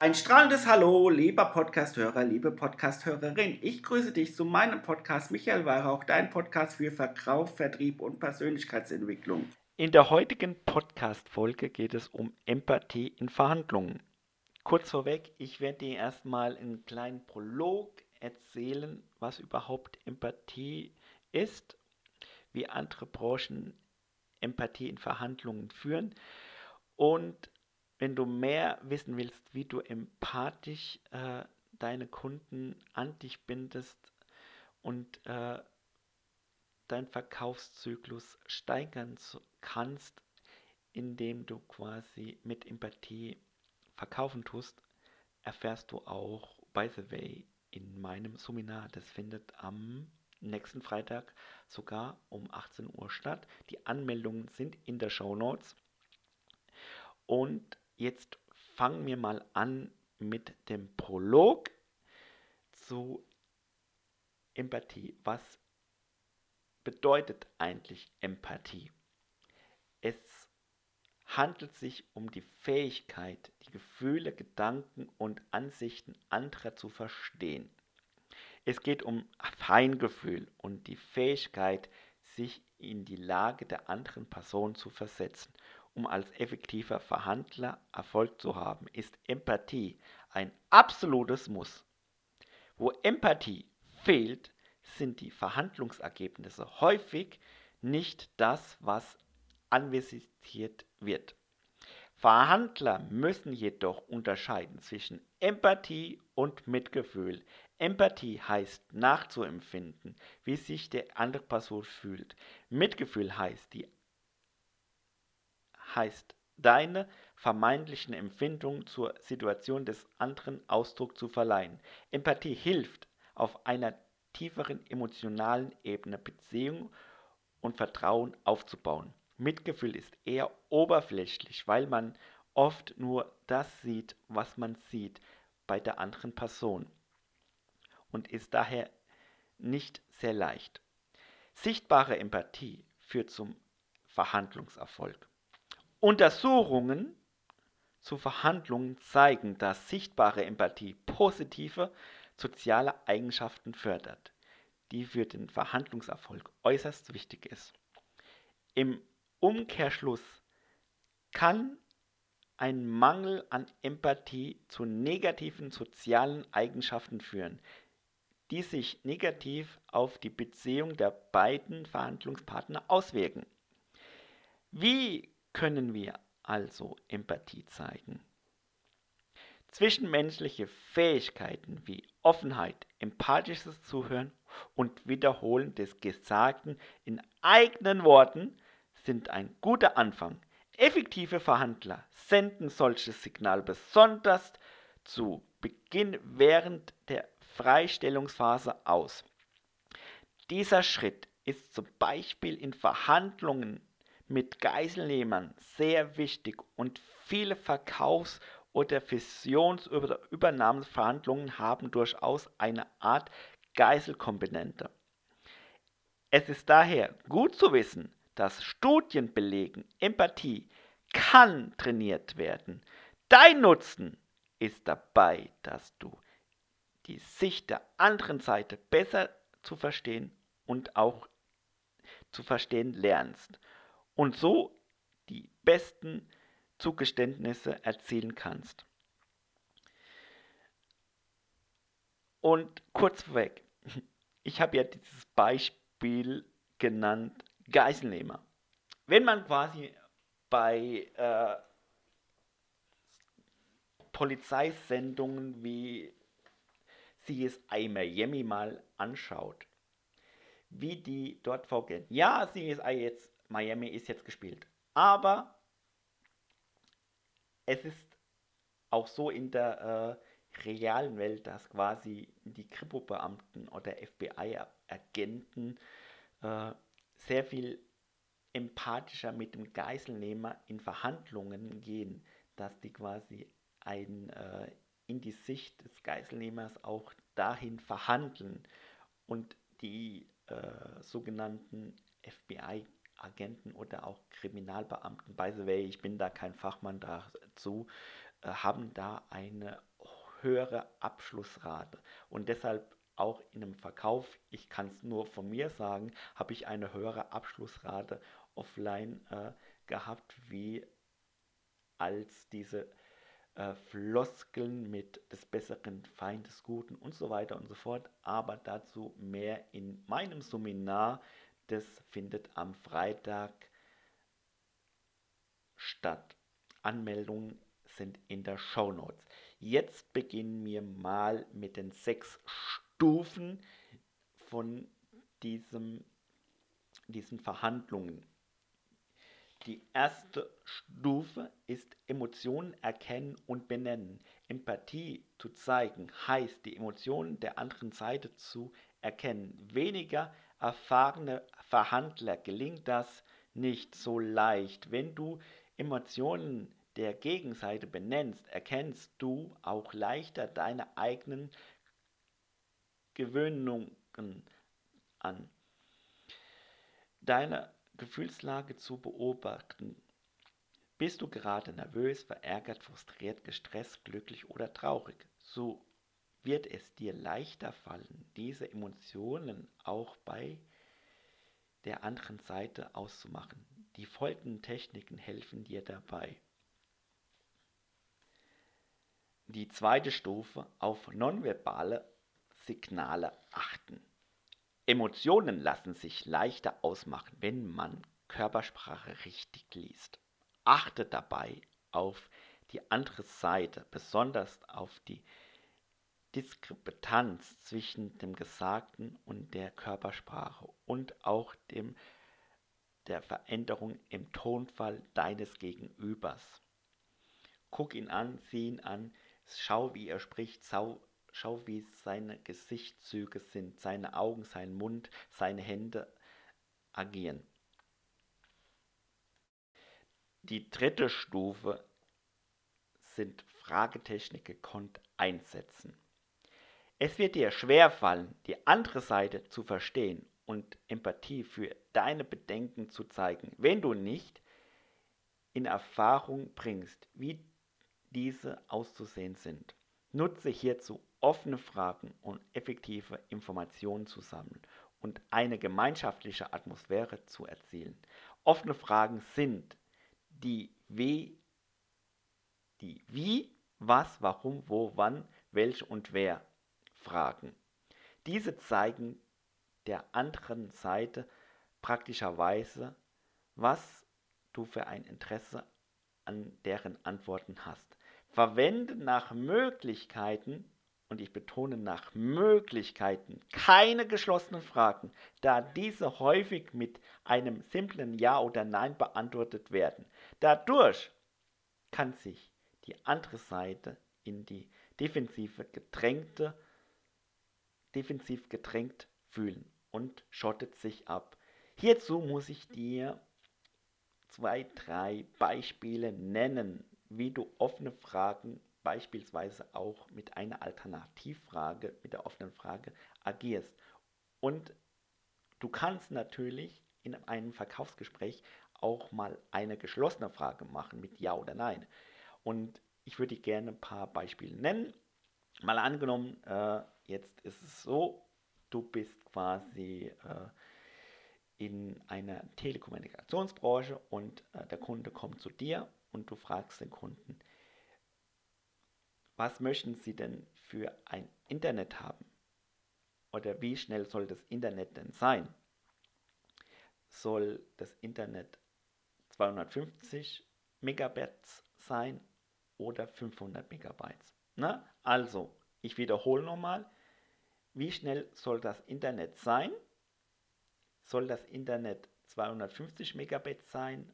Ein strahlendes Hallo, lieber Podcasthörer, liebe Podcasthörerin. Ich grüße dich zu meinem Podcast Michael Weihrauch, dein Podcast für Verkauf, Vertrieb und Persönlichkeitsentwicklung. In der heutigen Podcast-Folge geht es um Empathie in Verhandlungen. Kurz vorweg, ich werde dir erstmal einen kleinen Prolog erzählen, was überhaupt Empathie ist, wie andere Branchen Empathie in Verhandlungen führen und wenn du mehr wissen willst, wie du empathisch äh, deine Kunden an dich bindest und äh, deinen Verkaufszyklus steigern kannst, indem du quasi mit Empathie verkaufen tust, erfährst du auch, by the way, in meinem Seminar. Das findet am nächsten Freitag sogar um 18 Uhr statt. Die Anmeldungen sind in der Show Notes. Und Jetzt fangen wir mal an mit dem Prolog zu Empathie. Was bedeutet eigentlich Empathie? Es handelt sich um die Fähigkeit, die Gefühle, Gedanken und Ansichten anderer zu verstehen. Es geht um Feingefühl und die Fähigkeit, sich in die Lage der anderen Person zu versetzen um als effektiver Verhandler Erfolg zu haben, ist Empathie ein absolutes Muss. Wo Empathie fehlt, sind die Verhandlungsergebnisse häufig nicht das, was anvisiert wird. Verhandler müssen jedoch unterscheiden zwischen Empathie und Mitgefühl. Empathie heißt nachzuempfinden, wie sich der andere Person fühlt. Mitgefühl heißt die heißt deine vermeintlichen Empfindungen zur Situation des anderen Ausdruck zu verleihen. Empathie hilft, auf einer tieferen emotionalen Ebene Beziehung und Vertrauen aufzubauen. Mitgefühl ist eher oberflächlich, weil man oft nur das sieht, was man sieht bei der anderen Person und ist daher nicht sehr leicht. Sichtbare Empathie führt zum Verhandlungserfolg. Untersuchungen zu Verhandlungen zeigen, dass sichtbare Empathie positive soziale Eigenschaften fördert, die für den Verhandlungserfolg äußerst wichtig ist. Im Umkehrschluss kann ein Mangel an Empathie zu negativen sozialen Eigenschaften führen, die sich negativ auf die Beziehung der beiden Verhandlungspartner auswirken. Wie können wir also Empathie zeigen. Zwischenmenschliche Fähigkeiten wie Offenheit, empathisches Zuhören und Wiederholen des Gesagten in eigenen Worten sind ein guter Anfang. Effektive Verhandler senden solches Signal besonders zu Beginn während der Freistellungsphase aus. Dieser Schritt ist zum Beispiel in Verhandlungen mit Geiselnehmern sehr wichtig und viele Verkaufs- oder Fusions- haben durchaus eine Art Geiselkomponente. Es ist daher gut zu wissen, dass Studien belegen, Empathie kann trainiert werden. Dein Nutzen ist dabei, dass du die Sicht der anderen Seite besser zu verstehen und auch zu verstehen lernst und so die besten Zugeständnisse erzielen kannst. Und kurz vorweg, ich habe ja dieses Beispiel genannt, Geiselnehmer. Wenn man quasi bei äh, Polizeisendungen wie CSI Miami mal anschaut, wie die dort vorgehen. Ja, CSI jetzt Miami ist jetzt gespielt. Aber es ist auch so in der äh, realen Welt, dass quasi die Kripo-Beamten oder FBI-Agenten äh, sehr viel empathischer mit dem Geiselnehmer in Verhandlungen gehen, dass die quasi ein, äh, in die Sicht des Geiselnehmers auch dahin verhandeln und die äh, sogenannten FBI-Agenten Agenten oder auch Kriminalbeamten, by the way, ich bin da kein Fachmann dazu, äh, haben da eine höhere Abschlussrate. Und deshalb auch in einem Verkauf, ich kann es nur von mir sagen, habe ich eine höhere Abschlussrate offline äh, gehabt, wie als diese äh, Floskeln mit des besseren Feind des Guten und so weiter und so fort. Aber dazu mehr in meinem Seminar. Das findet am Freitag statt. Anmeldungen sind in der Show Notes. Jetzt beginnen wir mal mit den sechs Stufen von diesem, diesen Verhandlungen. Die erste Stufe ist Emotionen erkennen und benennen. Empathie zu zeigen heißt, die Emotionen der anderen Seite zu erkennen. Weniger erfahrene Verhandler gelingt das nicht so leicht. Wenn du Emotionen der Gegenseite benennst, erkennst du auch leichter deine eigenen Gewöhnungen an. Deine Gefühlslage zu beobachten. Bist du gerade nervös, verärgert, frustriert, gestresst, glücklich oder traurig? So wird es dir leichter fallen, diese Emotionen auch bei der anderen Seite auszumachen. Die folgenden Techniken helfen dir dabei. Die zweite Stufe auf nonverbale Signale achten. Emotionen lassen sich leichter ausmachen, wenn man Körpersprache richtig liest. Achte dabei auf die andere Seite, besonders auf die Diskrepanz zwischen dem Gesagten und der Körpersprache und auch dem, der Veränderung im Tonfall deines Gegenübers. Guck ihn an, sieh ihn an, schau, wie er spricht, schau, Schau, wie seine Gesichtszüge sind, seine Augen, sein Mund, seine Hände agieren. Die dritte Stufe sind Fragetechnik gekonnt einsetzen. Es wird dir schwerfallen, die andere Seite zu verstehen und Empathie für deine Bedenken zu zeigen, wenn du nicht in Erfahrung bringst, wie diese auszusehen sind. Nutze hierzu offene Fragen und effektive Informationen zu sammeln und eine gemeinschaftliche Atmosphäre zu erzielen. Offene Fragen sind die wie, die wie, was, warum, wo, wann, welche und wer Fragen. Diese zeigen der anderen Seite praktischerweise, was du für ein Interesse an deren Antworten hast. Verwende nach Möglichkeiten und ich betone nach Möglichkeiten, keine geschlossenen Fragen, da diese häufig mit einem simplen Ja oder Nein beantwortet werden. Dadurch kann sich die andere Seite in die defensive gedrängte, defensiv gedrängt fühlen und schottet sich ab. Hierzu muss ich dir zwei, drei Beispiele nennen, wie du offene Fragen beispielsweise auch mit einer Alternativfrage, mit der offenen Frage agierst. Und du kannst natürlich in einem Verkaufsgespräch auch mal eine geschlossene Frage machen mit Ja oder Nein. Und ich würde gerne ein paar Beispiele nennen. Mal angenommen, äh, jetzt ist es so, du bist quasi äh, in einer Telekommunikationsbranche und äh, der Kunde kommt zu dir und du fragst den Kunden, was möchten Sie denn für ein Internet haben? Oder wie schnell soll das Internet denn sein? Soll das Internet 250 Megabytes sein oder 500 Megabytes? Na, also, ich wiederhole nochmal. Wie schnell soll das Internet sein? Soll das Internet 250 Megabit sein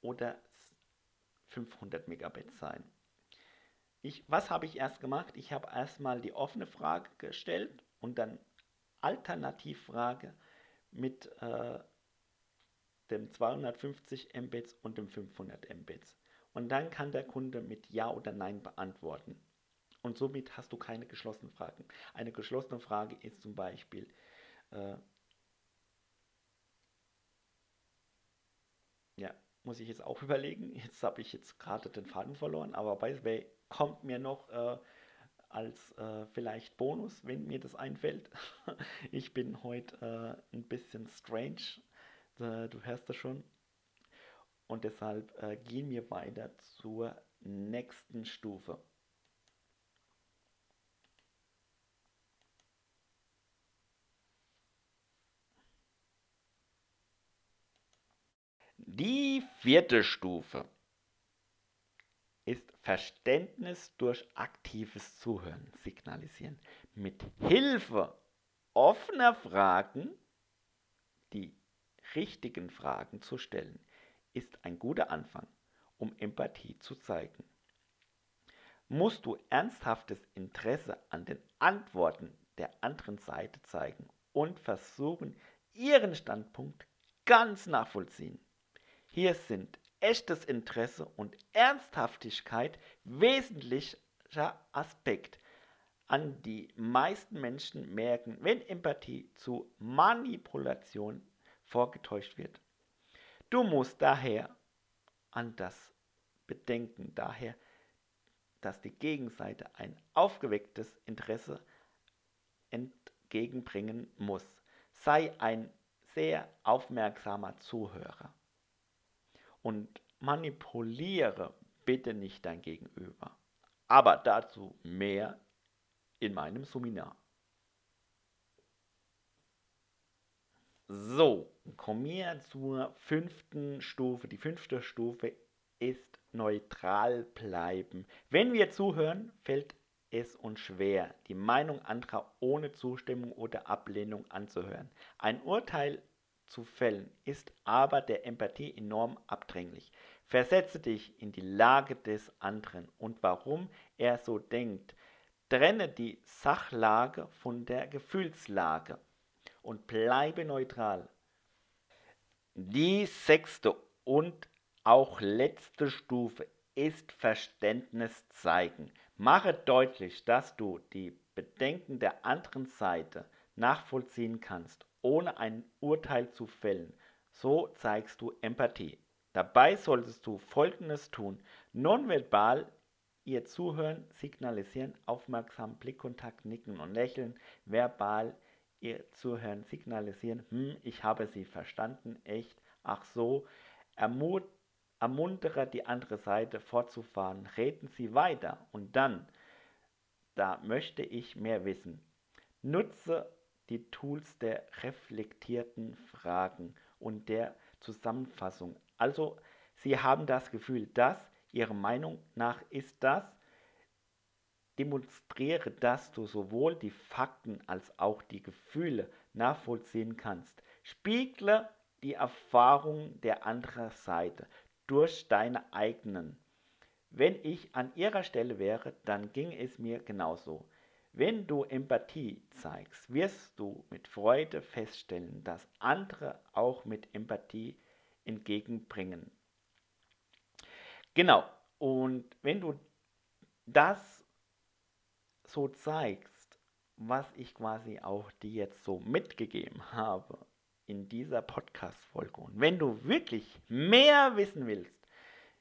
oder 500 Megabit sein? ich, was habe ich erst gemacht? Ich habe erstmal die offene Frage gestellt und dann Alternativfrage mit äh, dem 250 Mbits und dem 500 Mbits. Und dann kann der Kunde mit Ja oder Nein beantworten. Und somit hast du keine geschlossenen Fragen. Eine geschlossene Frage ist zum Beispiel, äh, ja, muss ich jetzt auch überlegen. Jetzt habe ich jetzt gerade den Faden verloren, aber by the way, kommt mir noch äh, als äh, vielleicht Bonus, wenn mir das einfällt. ich bin heute äh, ein bisschen strange, äh, du hörst das schon. Und deshalb äh, gehen wir weiter zur nächsten Stufe. Die vierte Stufe ist Verständnis durch aktives Zuhören signalisieren. Mit Hilfe offener Fragen die richtigen Fragen zu stellen, ist ein guter Anfang, um Empathie zu zeigen. Musst du ernsthaftes Interesse an den Antworten der anderen Seite zeigen und versuchen, ihren Standpunkt ganz nachvollziehen. Hier sind echtes Interesse und Ernsthaftigkeit wesentlicher Aspekt, an die meisten Menschen merken, wenn Empathie zu Manipulation vorgetäuscht wird. Du musst daher an das bedenken, daher, dass die Gegenseite ein aufgewecktes Interesse entgegenbringen muss. Sei ein sehr aufmerksamer Zuhörer und manipuliere bitte nicht dein Gegenüber. Aber dazu mehr in meinem Seminar. So, kommen wir zur fünften Stufe. Die fünfte Stufe ist neutral bleiben. Wenn wir zuhören, fällt es uns schwer, die Meinung anderer ohne Zustimmung oder Ablehnung anzuhören. Ein Urteil zu fällen, ist aber der Empathie enorm abdränglich. Versetze dich in die Lage des anderen und warum er so denkt. Trenne die Sachlage von der Gefühlslage und bleibe neutral. Die sechste und auch letzte Stufe ist Verständnis zeigen. Mache deutlich, dass du die Bedenken der anderen Seite nachvollziehen kannst ohne ein Urteil zu fällen. So zeigst du Empathie. Dabei solltest du Folgendes tun. Nonverbal ihr Zuhören signalisieren, aufmerksam Blickkontakt, nicken und lächeln. Verbal ihr Zuhören signalisieren, hm, ich habe sie verstanden, echt, ach so. Ermut, ermuntere die andere Seite fortzufahren, reden sie weiter und dann, da möchte ich mehr wissen. Nutze die Tools der reflektierten Fragen und der Zusammenfassung. Also Sie haben das Gefühl, dass Ihrer Meinung nach ist das, demonstriere, dass du sowohl die Fakten als auch die Gefühle nachvollziehen kannst. Spiegle die Erfahrungen der anderen Seite durch deine eigenen. Wenn ich an ihrer Stelle wäre, dann ging es mir genauso. Wenn du Empathie zeigst, wirst du mit Freude feststellen, dass andere auch mit Empathie entgegenbringen. Genau, und wenn du das so zeigst, was ich quasi auch dir jetzt so mitgegeben habe in dieser Podcast-Folge, und wenn du wirklich mehr wissen willst,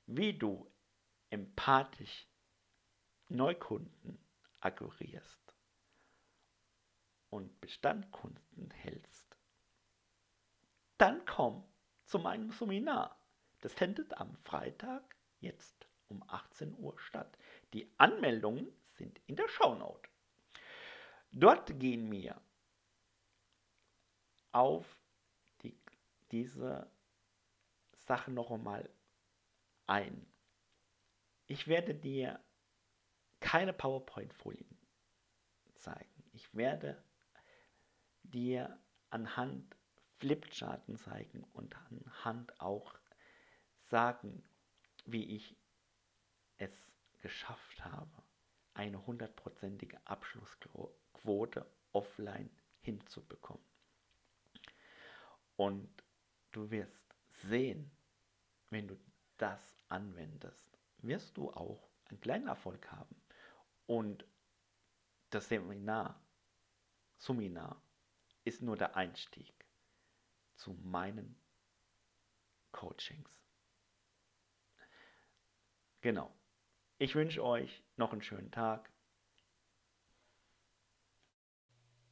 wie du empathisch Neukunden akquirierst und Bestandkunden hältst, dann komm zu meinem Seminar. Das findet am Freitag jetzt um 18 Uhr statt. Die Anmeldungen sind in der Shownote. Dort gehen wir auf die, diese Sache noch einmal ein. Ich werde dir keine PowerPoint-Folien zeigen. Ich werde dir anhand Flipcharten zeigen und anhand auch sagen, wie ich es geschafft habe, eine hundertprozentige Abschlussquote offline hinzubekommen. Und du wirst sehen, wenn du das anwendest, wirst du auch einen kleinen Erfolg haben. Und das Seminar, Seminar, ist nur der Einstieg zu meinen Coachings. Genau. Ich wünsche euch noch einen schönen Tag.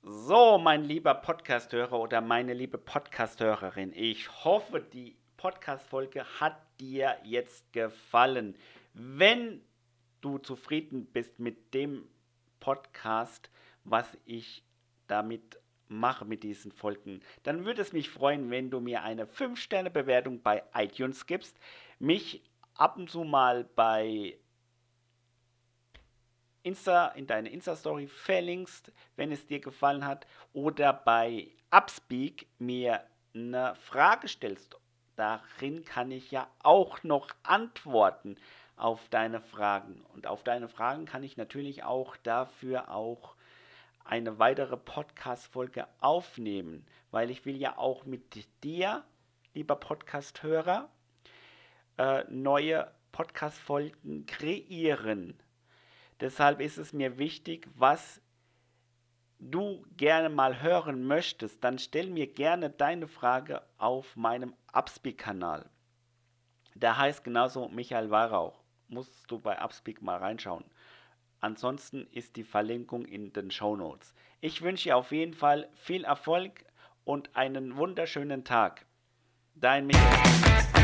So, mein lieber Podcasthörer oder meine liebe Podcasthörerin, ich hoffe, die Podcast-Folge hat dir jetzt gefallen. Wenn du zufrieden bist mit dem Podcast, was ich damit mache mit diesen Folgen, dann würde es mich freuen, wenn du mir eine 5-Sterne-Bewertung bei iTunes gibst, mich ab und zu mal bei Insta, in deine Insta-Story verlinkst, wenn es dir gefallen hat, oder bei Upspeak mir eine Frage stellst. Darin kann ich ja auch noch antworten auf deine Fragen. Und auf deine Fragen kann ich natürlich auch dafür auch eine weitere Podcast-Folge aufnehmen, weil ich will ja auch mit dir, lieber Podcast-Hörer, äh, neue Podcast-Folgen kreieren. Deshalb ist es mir wichtig, was du gerne mal hören möchtest, dann stell mir gerne deine Frage auf meinem Upspeak-Kanal. Der heißt genauso Michael Weihrauch. Musst du bei Upspeak mal reinschauen. Ansonsten ist die Verlinkung in den Show Notes. Ich wünsche dir auf jeden Fall viel Erfolg und einen wunderschönen Tag. Dein Michael.